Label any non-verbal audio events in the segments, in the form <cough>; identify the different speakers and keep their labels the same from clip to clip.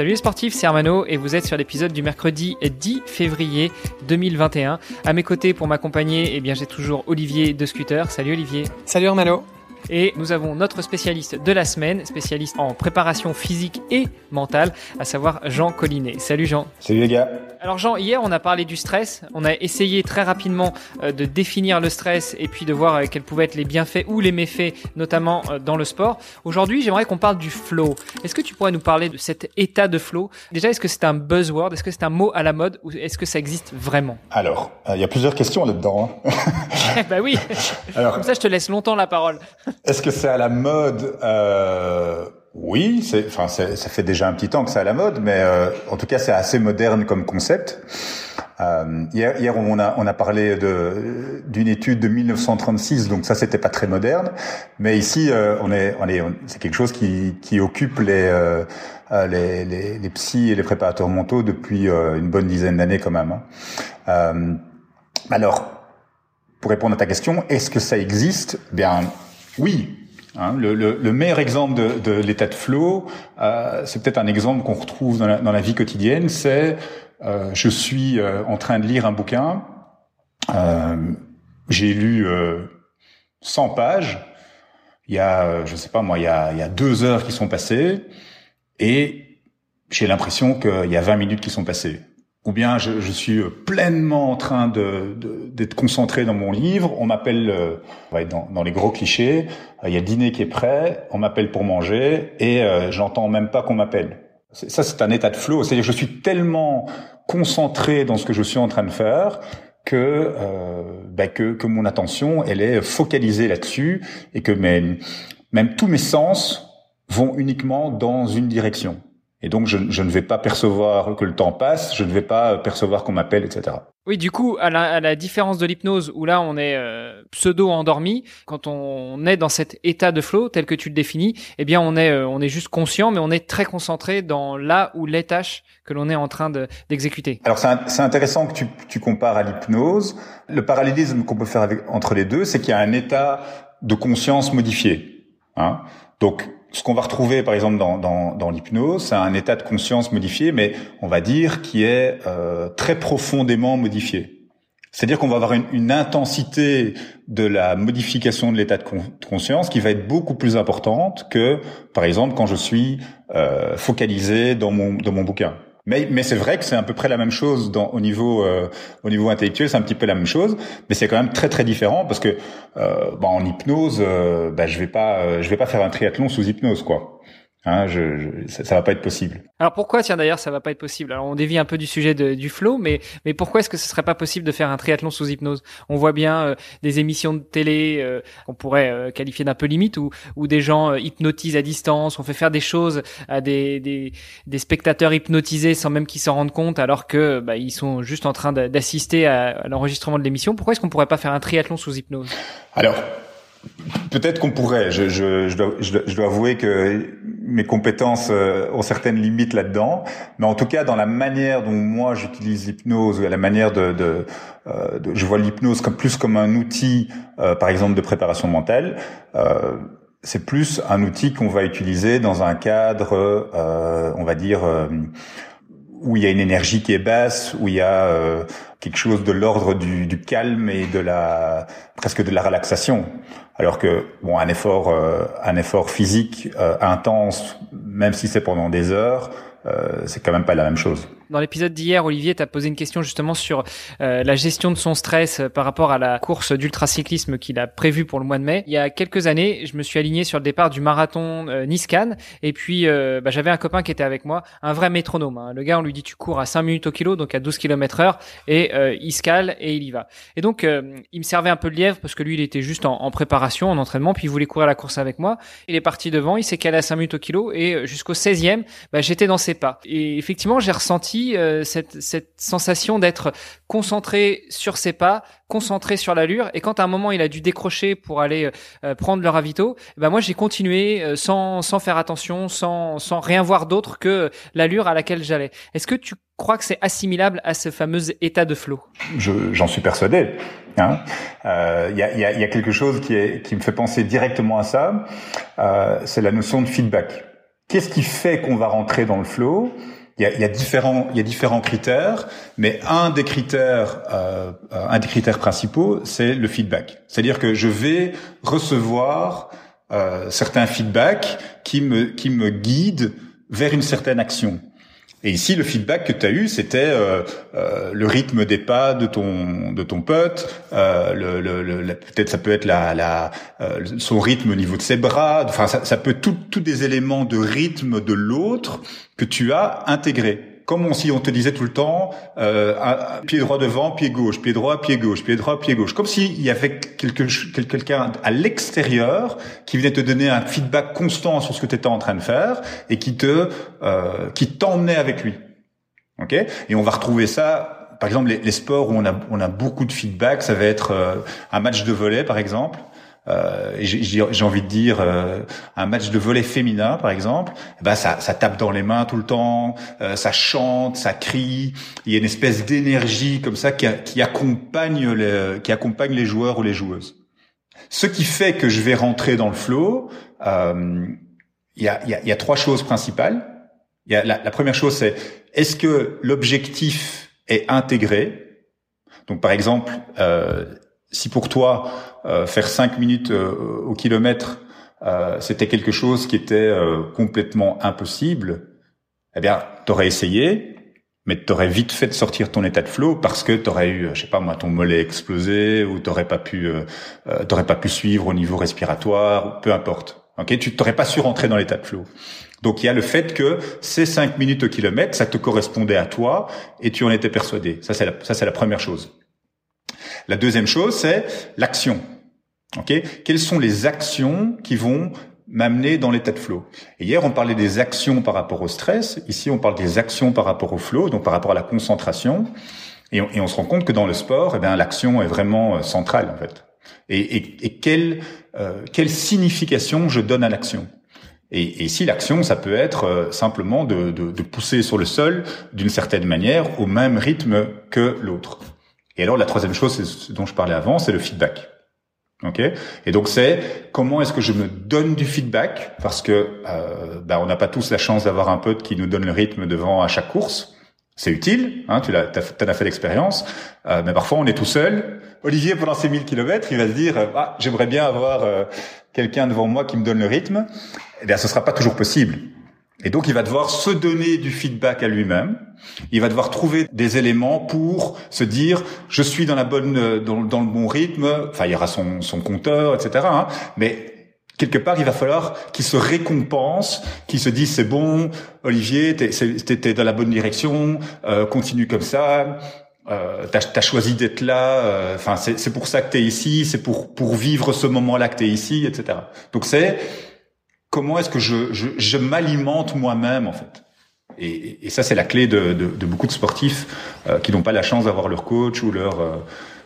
Speaker 1: Salut les sportifs, c'est Armano et vous êtes sur l'épisode du mercredi 10 février 2021. À mes côtés pour m'accompagner, eh bien j'ai toujours Olivier de Scooter. Salut Olivier.
Speaker 2: Salut Armano.
Speaker 1: Et nous avons notre spécialiste de la semaine, spécialiste en préparation physique et mentale, à savoir Jean Collinet. Salut Jean.
Speaker 3: Salut les gars.
Speaker 1: Alors Jean, hier on a parlé du stress, on a essayé très rapidement euh, de définir le stress et puis de voir euh, quels pouvaient être les bienfaits ou les méfaits, notamment euh, dans le sport. Aujourd'hui j'aimerais qu'on parle du flow. Est-ce que tu pourrais nous parler de cet état de flow? Déjà, est-ce que c'est un buzzword? Est-ce que c'est un mot à la mode ou est-ce que ça existe vraiment?
Speaker 3: Alors, il y a plusieurs questions là-dedans. Hein. <laughs>
Speaker 1: bah oui. Alors, Comme ça je te laisse longtemps la parole.
Speaker 3: Est-ce que c'est à la mode euh, Oui, c'est, enfin, ça fait déjà un petit temps que c'est à la mode, mais euh, en tout cas, c'est assez moderne comme concept. Euh, hier, hier, on a on a parlé de d'une étude de 1936, donc ça c'était pas très moderne, mais ici euh, on est on est c'est quelque chose qui qui occupe les euh, les, les, les psys et les préparateurs mentaux depuis une bonne dizaine d'années quand même. Hein. alors, pour répondre à ta question, est-ce que ça existe? Bien, oui. Hein, le, le, le, meilleur exemple de, de l'état de flow, euh, c'est peut-être un exemple qu'on retrouve dans la, dans la, vie quotidienne, c'est euh, je suis euh, en train de lire un bouquin, euh, j'ai lu 100 euh, pages, il y a, je sais pas moi, il y a, il y a deux heures qui sont passées, et j'ai l'impression qu'il y a 20 minutes qui sont passées ou bien je, je, suis pleinement en train de, d'être concentré dans mon livre. On m'appelle, euh, on dans, dans, les gros clichés. Euh, il y a dîner qui est prêt. On m'appelle pour manger et euh, j'entends même pas qu'on m'appelle. Ça, c'est un état de flow. C'est-à-dire, je suis tellement concentré dans ce que je suis en train de faire que euh, bah, que, que mon attention, elle est focalisée là-dessus et que mes, même tous mes sens vont uniquement dans une direction. Et donc, je, je, ne vais pas percevoir que le temps passe, je ne vais pas percevoir qu'on m'appelle, etc.
Speaker 1: Oui, du coup, à la, à la différence de l'hypnose, où là, on est euh, pseudo-endormi, quand on est dans cet état de flow, tel que tu le définis, eh bien, on est, euh, on est juste conscient, mais on est très concentré dans là ou les tâches que l'on est en train d'exécuter.
Speaker 3: Alors, c'est intéressant que tu, tu compares à l'hypnose. Le parallélisme qu'on peut faire avec, entre les deux, c'est qu'il y a un état de conscience modifié. Hein donc, ce qu'on va retrouver, par exemple, dans, l'hypnose, c'est un état de conscience modifié, mais on va dire qui est euh, très profondément modifié. C'est-à-dire qu'on va avoir une, une, intensité de la modification de l'état de, conscience qui va être beaucoup plus importante que, par exemple, quand je suis euh, focalisé dans mon, dans mon bouquin. Mais, mais c'est vrai que c'est à peu près la même chose dans, au niveau euh, au niveau intellectuel, c'est un petit peu la même chose, mais c'est quand même très très différent parce que euh, bah, en hypnose, euh, bah, je vais pas euh, je vais pas faire un triathlon sous hypnose quoi. Hein, je, je, ça, ça, va pas être possible.
Speaker 1: Alors pourquoi, tiens d'ailleurs, ça va pas être possible? Alors on dévie un peu du sujet de, du flow, mais mais pourquoi est-ce que ce serait pas possible de faire un triathlon sous hypnose? On voit bien euh, des émissions de télé euh, qu'on pourrait euh, qualifier d'un peu limite, où où des gens hypnotisent à distance, on fait faire des choses à des des, des spectateurs hypnotisés sans même qu'ils s'en rendent compte, alors que bah, ils sont juste en train d'assister à, à l'enregistrement de l'émission. Pourquoi est-ce qu'on pourrait pas faire un triathlon sous hypnose?
Speaker 3: Alors Peut-être qu'on pourrait. Je, je, je, dois, je, dois, avouer que mes compétences euh, ont certaines limites là-dedans, mais en tout cas dans la manière dont moi j'utilise l'hypnose, la manière de, de, euh, je vois l'hypnose plus comme un outil, euh, par exemple de préparation mentale. Euh, c'est plus un outil qu'on va utiliser dans un cadre, on va dire, où il y a une énergie qui est basse, où il y a quelque chose de l'ordre du, du, calme et de la presque de la relaxation. Alors que bon, un effort, euh, un effort physique euh, intense, même si c'est pendant des heures, euh, c'est quand même pas la même chose.
Speaker 1: Dans l'épisode d'hier, Olivier t'a posé une question justement sur euh, la gestion de son stress euh, par rapport à la course d'ultracyclisme qu'il a prévue pour le mois de mai. Il y a quelques années, je me suis aligné sur le départ du marathon euh, Nice-Cannes et puis euh, bah, j'avais un copain qui était avec moi, un vrai métronome. Hein. Le gars, on lui dit tu cours à 5 minutes au kilo, donc à 12 km heure et il se cale et il y va. Et donc il me servait un peu de lièvre parce que lui, il était juste en, préparation, en entraînement, puis il voulait courir la course avec moi. Il est parti devant, il s'est calé à 5 minutes au kilo et jusqu'au 16e, bah, j'étais dans ses pas. Et effectivement, j'ai ressenti euh, cette, cette sensation d'être concentré sur ses pas, concentré sur l'allure. Et quand à un moment il a dû décrocher pour aller euh, prendre le ravito, ben moi j'ai continué euh, sans, sans faire attention, sans, sans rien voir d'autre que l'allure à laquelle j'allais. Est-ce que tu crois que c'est assimilable à ce fameux état de flow?
Speaker 3: J'en suis persuadé. Il hein. euh, y, a, y, a, y, a, quelque chose qui, est, qui me fait penser directement à ça. Euh, c'est la notion de feedback. Qu'est-ce qui fait qu'on va rentrer dans le flow? Il y, a, différents, il y a différents critères, mais un des critères, euh, un des critères principaux, c'est le feedback. C'est-à-dire que je vais recevoir euh, certains feedbacks qui me qui me guident vers une certaine action. Et ici, le feedback que tu as eu, c'était euh, euh, le rythme des pas de ton de ton pote. Euh, le, le, le peut-être ça peut être la, la euh, son rythme au niveau de ses bras. Enfin, ça, ça peut tout tous des éléments de rythme de l'autre que tu as intégrés comme si on te disait tout le temps euh, pied droit devant, pied gauche, pied droit, pied gauche, pied droit, pied gauche, comme s'il y avait quelqu'un à l'extérieur qui venait te donner un feedback constant sur ce que tu étais en train de faire et qui te euh, qui t'emmenait avec lui. Ok? Et on va retrouver ça, par exemple, les, sports où on a on a beaucoup de feedback, ça va être euh, un match de volet par exemple euh, j'ai envie de dire euh, un match de volet féminin par exemple, ben ça, ça tape dans les mains tout le temps, euh, ça chante, ça crie, il y a une espèce d'énergie comme ça qui, qui accompagne les, qui accompagne les joueurs ou les joueuses. Ce qui fait que je vais rentrer dans le flow, euh, il y, a, y, a, y a trois choses principales. Y a la, la première chose c'est est-ce que l'objectif est intégré? Donc par exemple, euh, si pour toi faire 5 minutes euh, au kilomètre euh, c'était quelque chose qui était complètement impossible, eh bien t'aurais essayé, mais t'aurais vite fait de sortir ton état de flow parce que t'aurais eu, je sais pas moi, ton mollet explosé ou t'aurais pas pu, t'aurais pas pu suivre au niveau respiratoire, peu importe. Ok, tu t'aurais pas su rentrer dans l'état de flow. Donc il y a le fait que ces 5 minutes au kilomètre, ça te correspondait à toi et tu en étais persuadé. Ça c'est la, ça c'est la première chose. La deuxième chose, c'est l'action. Ok? Quelles sont les actions qui vont m'amener dans l'état de flow? Et hier, on parlait des actions par rapport au stress. Ici, on parle des actions par rapport au flow, donc par rapport à la concentration. Et on, se rend compte que dans le sport, eh bien, l'action est vraiment euh, centrale en fait. Et, quelle, euh, quelle signification je donne à l'action? Et, ici, l'action, ça peut être euh, simplement de, de pousser sur le sol d'une certaine manière au même rythme que l'autre. Et alors la troisième chose, c'est ce dont je parlais avant, c'est le feedback. Ok? Et donc c'est comment est-ce que je me donne du feedback parce que euh, bah, on n'a pas tous la chance d'avoir un pote qui nous donne le rythme devant à chaque course. C'est utile, hein, tu t'en as fait l'expérience, euh, mais parfois on est tout seul. Olivier, pendant ces 1000 kilomètres, il va se dire ah j'aimerais bien avoir euh, quelqu'un devant moi qui me donne le rythme. Eh bien, ce sera pas toujours possible. Et donc, il va devoir se donner du feedback à lui-même. Il va devoir trouver des éléments pour se dire, je suis dans la bonne, dans, le bon rythme. Enfin, il y aura son, son compteur, etc. Hein. mais quelque part, il va falloir qu'il se récompense, qu'il se dise, c'est bon, Olivier, t'es, dans la bonne direction, euh, continue comme ça. Euh, t'as, as choisi d'être là. Euh, enfin, c'est pour ça que t'es ici. C'est pour pour vivre ce moment-là que t'es ici, etc. Donc c'est comment est-ce que je, je, je m'alimente moi-même en fait? Et, et, ça c'est la clé de, de, de, beaucoup de sportifs euh, qui n'ont pas la chance d'avoir leur coach ou leur euh,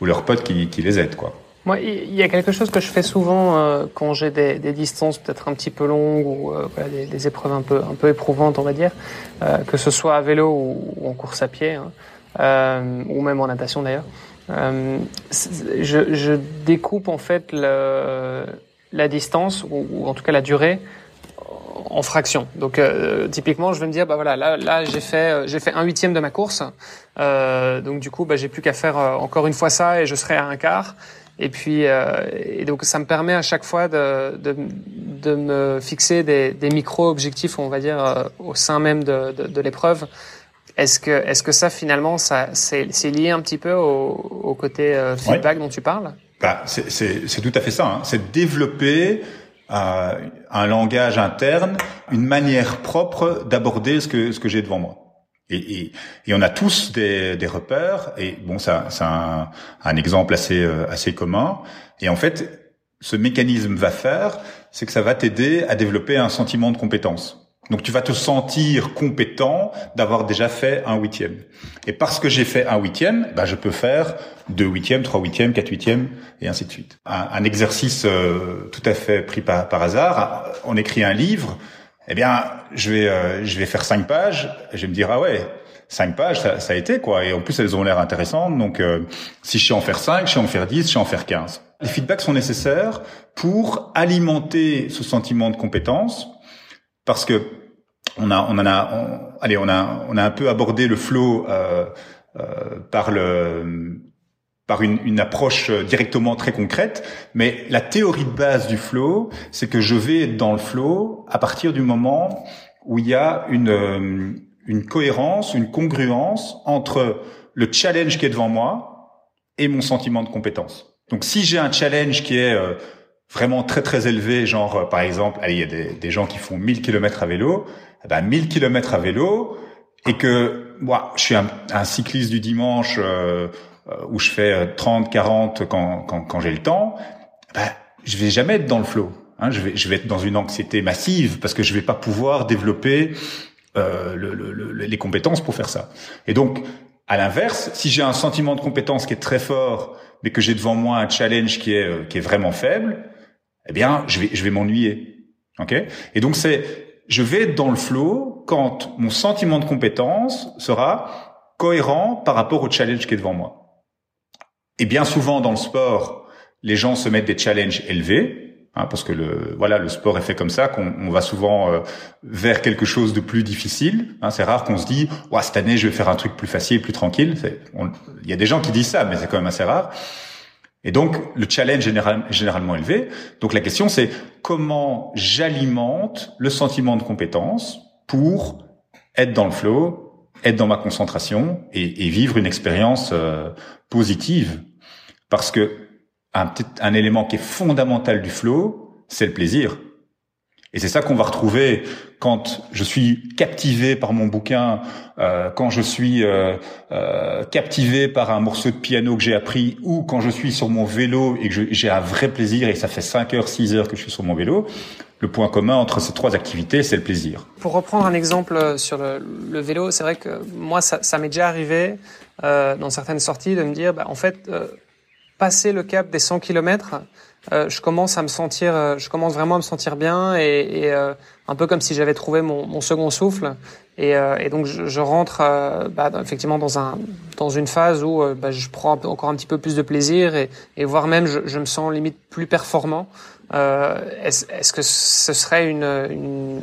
Speaker 3: ou leur pote qui, qui les aide quoi.
Speaker 2: Moi, il y a quelque chose que je fais souvent euh, quand j'ai des, des, distances peut-être un petit peu longues ou voilà, des, des, épreuves un peu un peu éprouvantes, on va dire, que ce soit à vélo ou, en course à pied, hein, ou même en natation d'ailleurs. je, je découpe en fait le la distance ou, en tout cas la durée en fractions. Donc euh, typiquement, je vais me dire bah voilà, là là j'ai fait euh, j'ai fait un huitième de ma course. Euh, donc du coup, bah, j'ai plus qu'à faire euh, encore une fois ça et je serai à un quart. Et puis et donc ça me permet à chaque fois de de, de me fixer des, des micro objectifs, on va dire au sein même de, de, de l'épreuve. Est-ce que est-ce que ça finalement ça c'est c'est lié un petit peu au, au côté feedback dont tu parles?
Speaker 3: Bah, C'est tout à fait ça. Hein. C'est développer euh, un langage interne, une manière propre d'aborder ce que, ce que j'ai devant moi. Et, et, et, on a tous des, des repères. Et bon, ça, c'est un, un, exemple assez, euh, assez commun. Et en fait, ce mécanisme va faire, c'est que ça va t'aider à développer un sentiment de compétence. Donc tu vas te sentir compétent d'avoir déjà fait un huitième. Et parce que j'ai fait un huitième, bah, je peux faire deux huitièmes, trois huitièmes, quatre huitièmes, et ainsi de suite. Un, exercice euh, tout à fait pris par, par, hasard. On écrit un livre. Eh bien, je vais euh, je vais faire cinq pages. Et je vais me dire ah ouais, cinq pages, ça, ça, a été quoi. Et en plus, elles ont l'air intéressantes. Donc, euh, si je sais en faire cinq, je sais en faire dix, je sais en faire quinze. Les feedbacks sont nécessaires pour alimenter ce sentiment de compétence, parce que on a, on en a, allez, on a, on a un peu abordé le flow euh, euh, par le, par une, une, approche directement très concrète, mais la théorie de base du flow, c'est que je vais être dans le flow à partir du moment où il y a une, une cohérence, une congruence entre le challenge qui est devant moi et mon sentiment de compétence. Donc, si j'ai un challenge qui est euh, vraiment très très élevé, genre euh, par exemple, allez, il y a des, des gens qui font 1000 km à vélo, eh ben 1000 km à vélo et que moi je suis un, un cycliste du dimanche euh, euh où je fais 30 euh, 40 quand quand, quand j'ai le temps. Ben je vais jamais être dans le flow hein, je vais je vais être dans une anxiété massive parce que je vais pas pouvoir développer euh, le, le, les compétences pour faire ça. Et donc à l'inverse si j'ai un sentiment de compétence qui est très fort mais que j'ai devant moi un challenge qui est qui est vraiment faible eh bien je vais je vais m'ennuyer ok? Et donc c'est je vais être dans le flow quand mon sentiment de compétence sera cohérent par rapport au challenge qui est devant moi. Et bien souvent dans le sport, les gens se mettent des challenges élevés, hein, parce que le voilà le sport est fait comme ça qu'on va souvent euh, vers quelque chose de plus difficile. Hein, c'est rare qu'on se dit ouais, cette année je vais faire un truc plus facile, plus tranquille. Il y a des gens qui disent ça, mais c'est quand même assez rare. Et donc, le challenge est généralement élevé. Donc, la question, c'est comment j'alimente le sentiment de compétence pour être dans le flow, être dans ma concentration et, et vivre une expérience euh, positive. Parce que un, un élément qui est fondamental du flow, c'est le plaisir. Et c'est ça qu'on va retrouver quand je suis captivé par mon bouquin, euh, quand je suis euh, euh, captivé par un morceau de piano que j'ai appris, ou quand je suis sur mon vélo et que j'ai un vrai plaisir et ça fait 5 heures, 6 heures que je suis sur mon vélo, le point commun entre ces trois activités, c'est le plaisir.
Speaker 2: Pour reprendre un exemple sur le, vélo, c'est vrai que moi, ça, ça m'est déjà arrivé euh, dans certaines sorties de me dire, bah, en fait, euh, passer le cap des 100 km, euh, je commence à me sentir, euh, je commence vraiment à me sentir bien et, et euh, un peu comme si j'avais trouvé mon, mon, second souffle. Et, et donc je, je rentre bah, effectivement dans un dans une phase où bah, je prends encore un petit peu plus de plaisir et, et voire même je, je me sens limite plus performant. Est-ce est que ce serait une, une,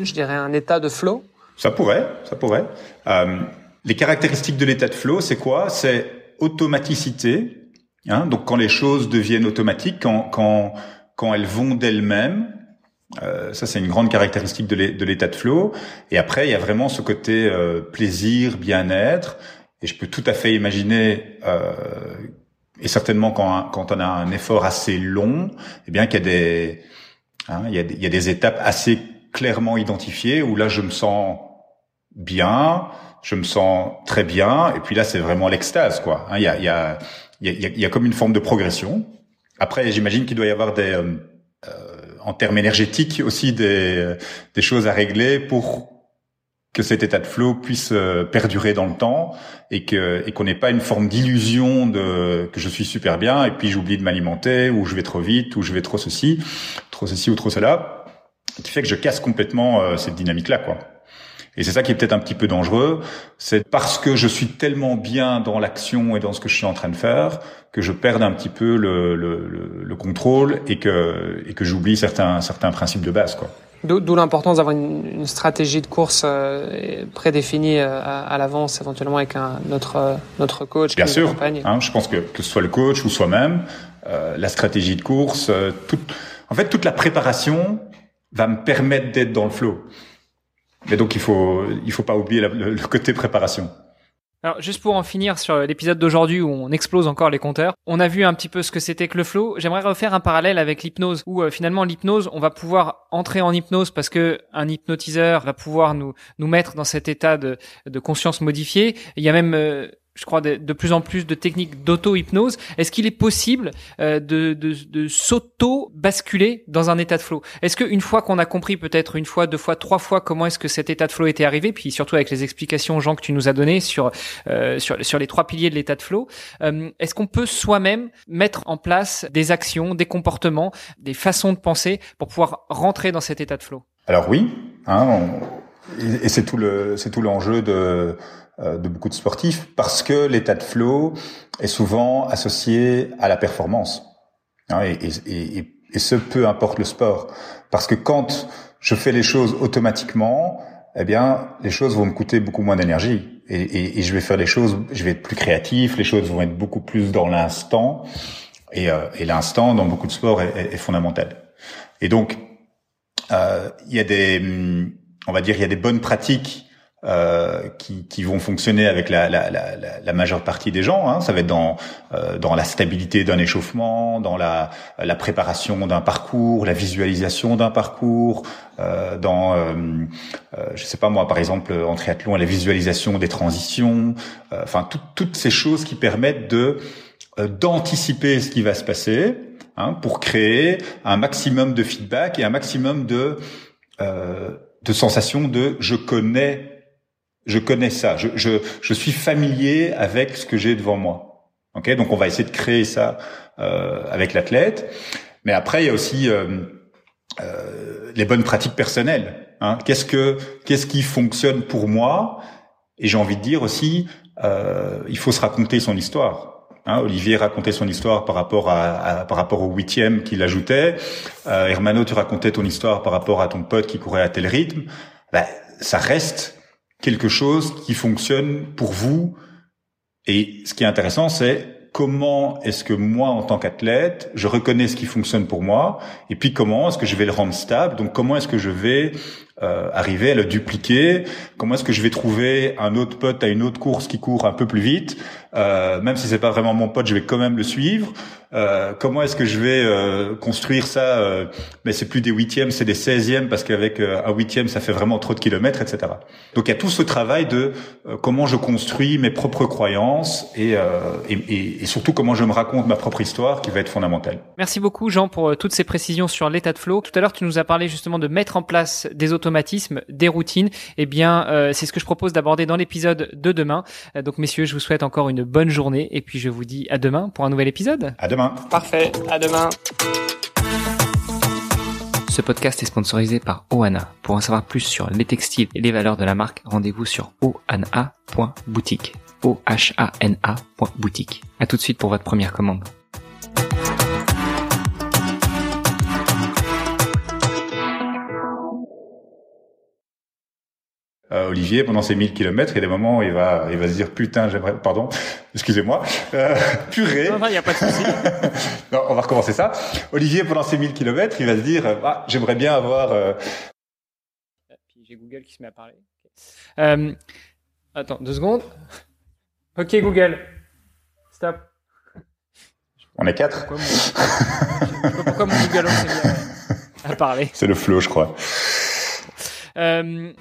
Speaker 2: je dirais un état de flow?
Speaker 3: Ça pourrait, ça pourrait. les caractéristiques de l'état de flow, c'est quoi? C'est automaticité, Hein, donc quand les choses deviennent automatiques, quand, quand, quand elles vont d'elles-mêmes, euh, ça c'est une grande caractéristique de l'état de flow. Et après, il y a vraiment ce côté euh, plaisir, bien-être. Et je peux tout à fait imaginer, euh, et certainement quand, quand on a un effort assez long, eh bien qu'il y a des, hein, il, y a y a des étapes assez clairement identifiées où là je me sens bien, je me sens très bien, et puis là c'est vraiment l'extase quoi. Hein, y a, il y a il y a, y a, comme une forme de progression. Après, j'imagine qu'il doit y avoir des, euh, euh en termes énergétiques aussi, des, des choses à régler pour que cet état de flow puisse euh, perdurer dans le temps et que et qu'on n'ait pas une forme d'illusion de que je suis super bien et puis j'oublie de m'alimenter ou je vais trop vite ou je vais trop ceci, trop ceci ou trop cela, qui fait que je casse complètement euh, cette dynamique là quoi. Et c'est ça qui est peut-être un petit peu dangereux, c'est parce que je suis tellement bien dans l'action et dans ce que je suis en train de faire que je perde un petit peu le, le, le, contrôle et que, et que j'oublie certains, certains principes de base. quoi.
Speaker 2: D'où l'importance d'avoir une, une, stratégie de course euh, prédéfinie euh, à, à l'avance, éventuellement avec un, notre, euh, notre coach.
Speaker 3: Bien sûr, hein, je pense que que ce soit le coach ou soi-même, euh, la stratégie de course, toute, en fait toute la préparation va me permettre d'être dans le flow. Mais donc il faut il faut pas oublier le, côté préparation.
Speaker 1: Alors juste pour en finir sur l'épisode d'aujourd'hui où on explose encore les compteurs, on a vu un petit peu ce que c'était que le flow. J'aimerais refaire un parallèle avec l'hypnose où euh, finalement l'hypnose, on va pouvoir entrer en hypnose parce que un hypnotiseur va pouvoir nous nous mettre dans cet état de, de conscience modifiée. Il y a même euh, je crois, de, plus en plus de techniques d'auto-hypnose. Est-ce qu'il est possible euh, de, de, de s'auto-basculer dans un état de flow? Est-ce qu'une fois qu'on a compris peut-être une fois, deux fois, trois fois comment est-ce que cet état de flow était arrivé, puis surtout avec les explications, Jean, que tu nous as données sur, euh, sur, les trois piliers de l'état de flow, euh, est-ce qu'on peut soi-même mettre en place des actions, des comportements, des façons de penser pour pouvoir rentrer dans cet état de flow?
Speaker 3: Alors oui, hein, et c'est tout le c'est tout l'enjeu de de beaucoup de sportifs parce que l'état de flow est souvent associé à la performance. Hein, et, et, et, ce, peu importe le sport. Parce que quand je fais les choses automatiquement, eh bien, les choses vont me coûter beaucoup moins d'énergie. Et, je vais faire les choses, je vais être plus créatif, les choses vont être beaucoup plus dans l'instant. Et, euh, l'instant, dans beaucoup de sports, est, fondamental. Et donc, euh, il y a des, on va dire, il y a des bonnes pratiques euh, qui, qui, vont fonctionner avec la, la, la, la, majeure partie des gens. Hein. Ça va être dans, euh, dans la stabilité d'un échauffement, dans la, la préparation d'un parcours, la visualisation d'un parcours, euh, dans, euh, euh, je sais pas moi, par exemple en triathlon, la visualisation des transitions. Euh, enfin, toutes ces choses qui permettent de d'anticiper ce qui va se passer hein, pour créer un maximum de feedback et un maximum de de sensation de je connais je connais ça, je, je, je suis familier avec ce que j'ai devant moi. Ok, donc on va essayer de créer ça euh, avec l'athlète. Mais après, il y a aussi euh, euh, les bonnes pratiques personnelles. Hein. Qu'est-ce que qu'est-ce qui fonctionne pour moi? Et j'ai envie de dire aussi, euh, il faut se raconter son histoire. Hein, Olivier racontait son histoire par rapport à, par rapport au huitième qu'il ajoutait. Euh, Hermano, tu racontais ton histoire par rapport à ton pote qui courait à tel rythme. Ben, ça reste quelque chose qui fonctionne pour vous. Et ce qui est intéressant, c'est comment est-ce que moi, en tant qu'athlète, je reconnais ce qui fonctionne pour moi, et puis comment est-ce que je vais le rendre stable. Donc, comment est-ce que je vais euh, arriver à le dupliquer Comment est-ce que je vais trouver un autre pote à une autre course qui court un peu plus vite euh, Même si c'est pas vraiment mon pote, je vais quand même le suivre. Euh, comment est-ce que je vais euh, construire ça euh, Mais c'est plus des huitièmes, c'est des seizièmes parce qu'avec euh, un huitième, ça fait vraiment trop de kilomètres, etc. Donc il y a tout ce travail de comment je construis mes propres croyances et, et, et, surtout comment je me raconte ma propre histoire qui va être fondamentale.
Speaker 1: Merci beaucoup Jean pour toutes ces précisions sur l'état de flow. Tout à l'heure, tu nous as parlé justement de mettre en place des automatismes, des routines. Eh bien, c'est ce que je propose d'aborder dans l'épisode de demain. donc messieurs, je vous souhaite encore une bonne journée et puis je vous dis à demain pour un nouvel épisode.
Speaker 3: À demain.
Speaker 2: Parfait, à demain.
Speaker 1: Ce podcast est sponsorisé par Oana. Pour en savoir plus sur les textiles et les valeurs de la marque, rendez-vous sur oana.boutique. O-H-A-N-A.boutique. A tout de suite pour votre première commande.
Speaker 3: Euh, Olivier, pendant ces 1000 kilomètres, il y a des moments où il va, il va se dire putain, j'aimerais, pardon, <laughs> excusez-moi, euh, purée.
Speaker 1: Non, non, il n'y a pas de souci. <laughs>
Speaker 3: non, on va recommencer ça. Olivier, pendant ces 1000 kilomètres, il va se dire, ah, j'aimerais bien avoir. Euh...
Speaker 1: Puis j'ai Google qui se met à parler. Euh, attends, deux secondes. Ok, Google, stop.
Speaker 3: On est quatre.
Speaker 1: Pourquoi mon, pourquoi Google s'est mis à, à parler.
Speaker 3: C'est le flow, je crois.
Speaker 1: Euh,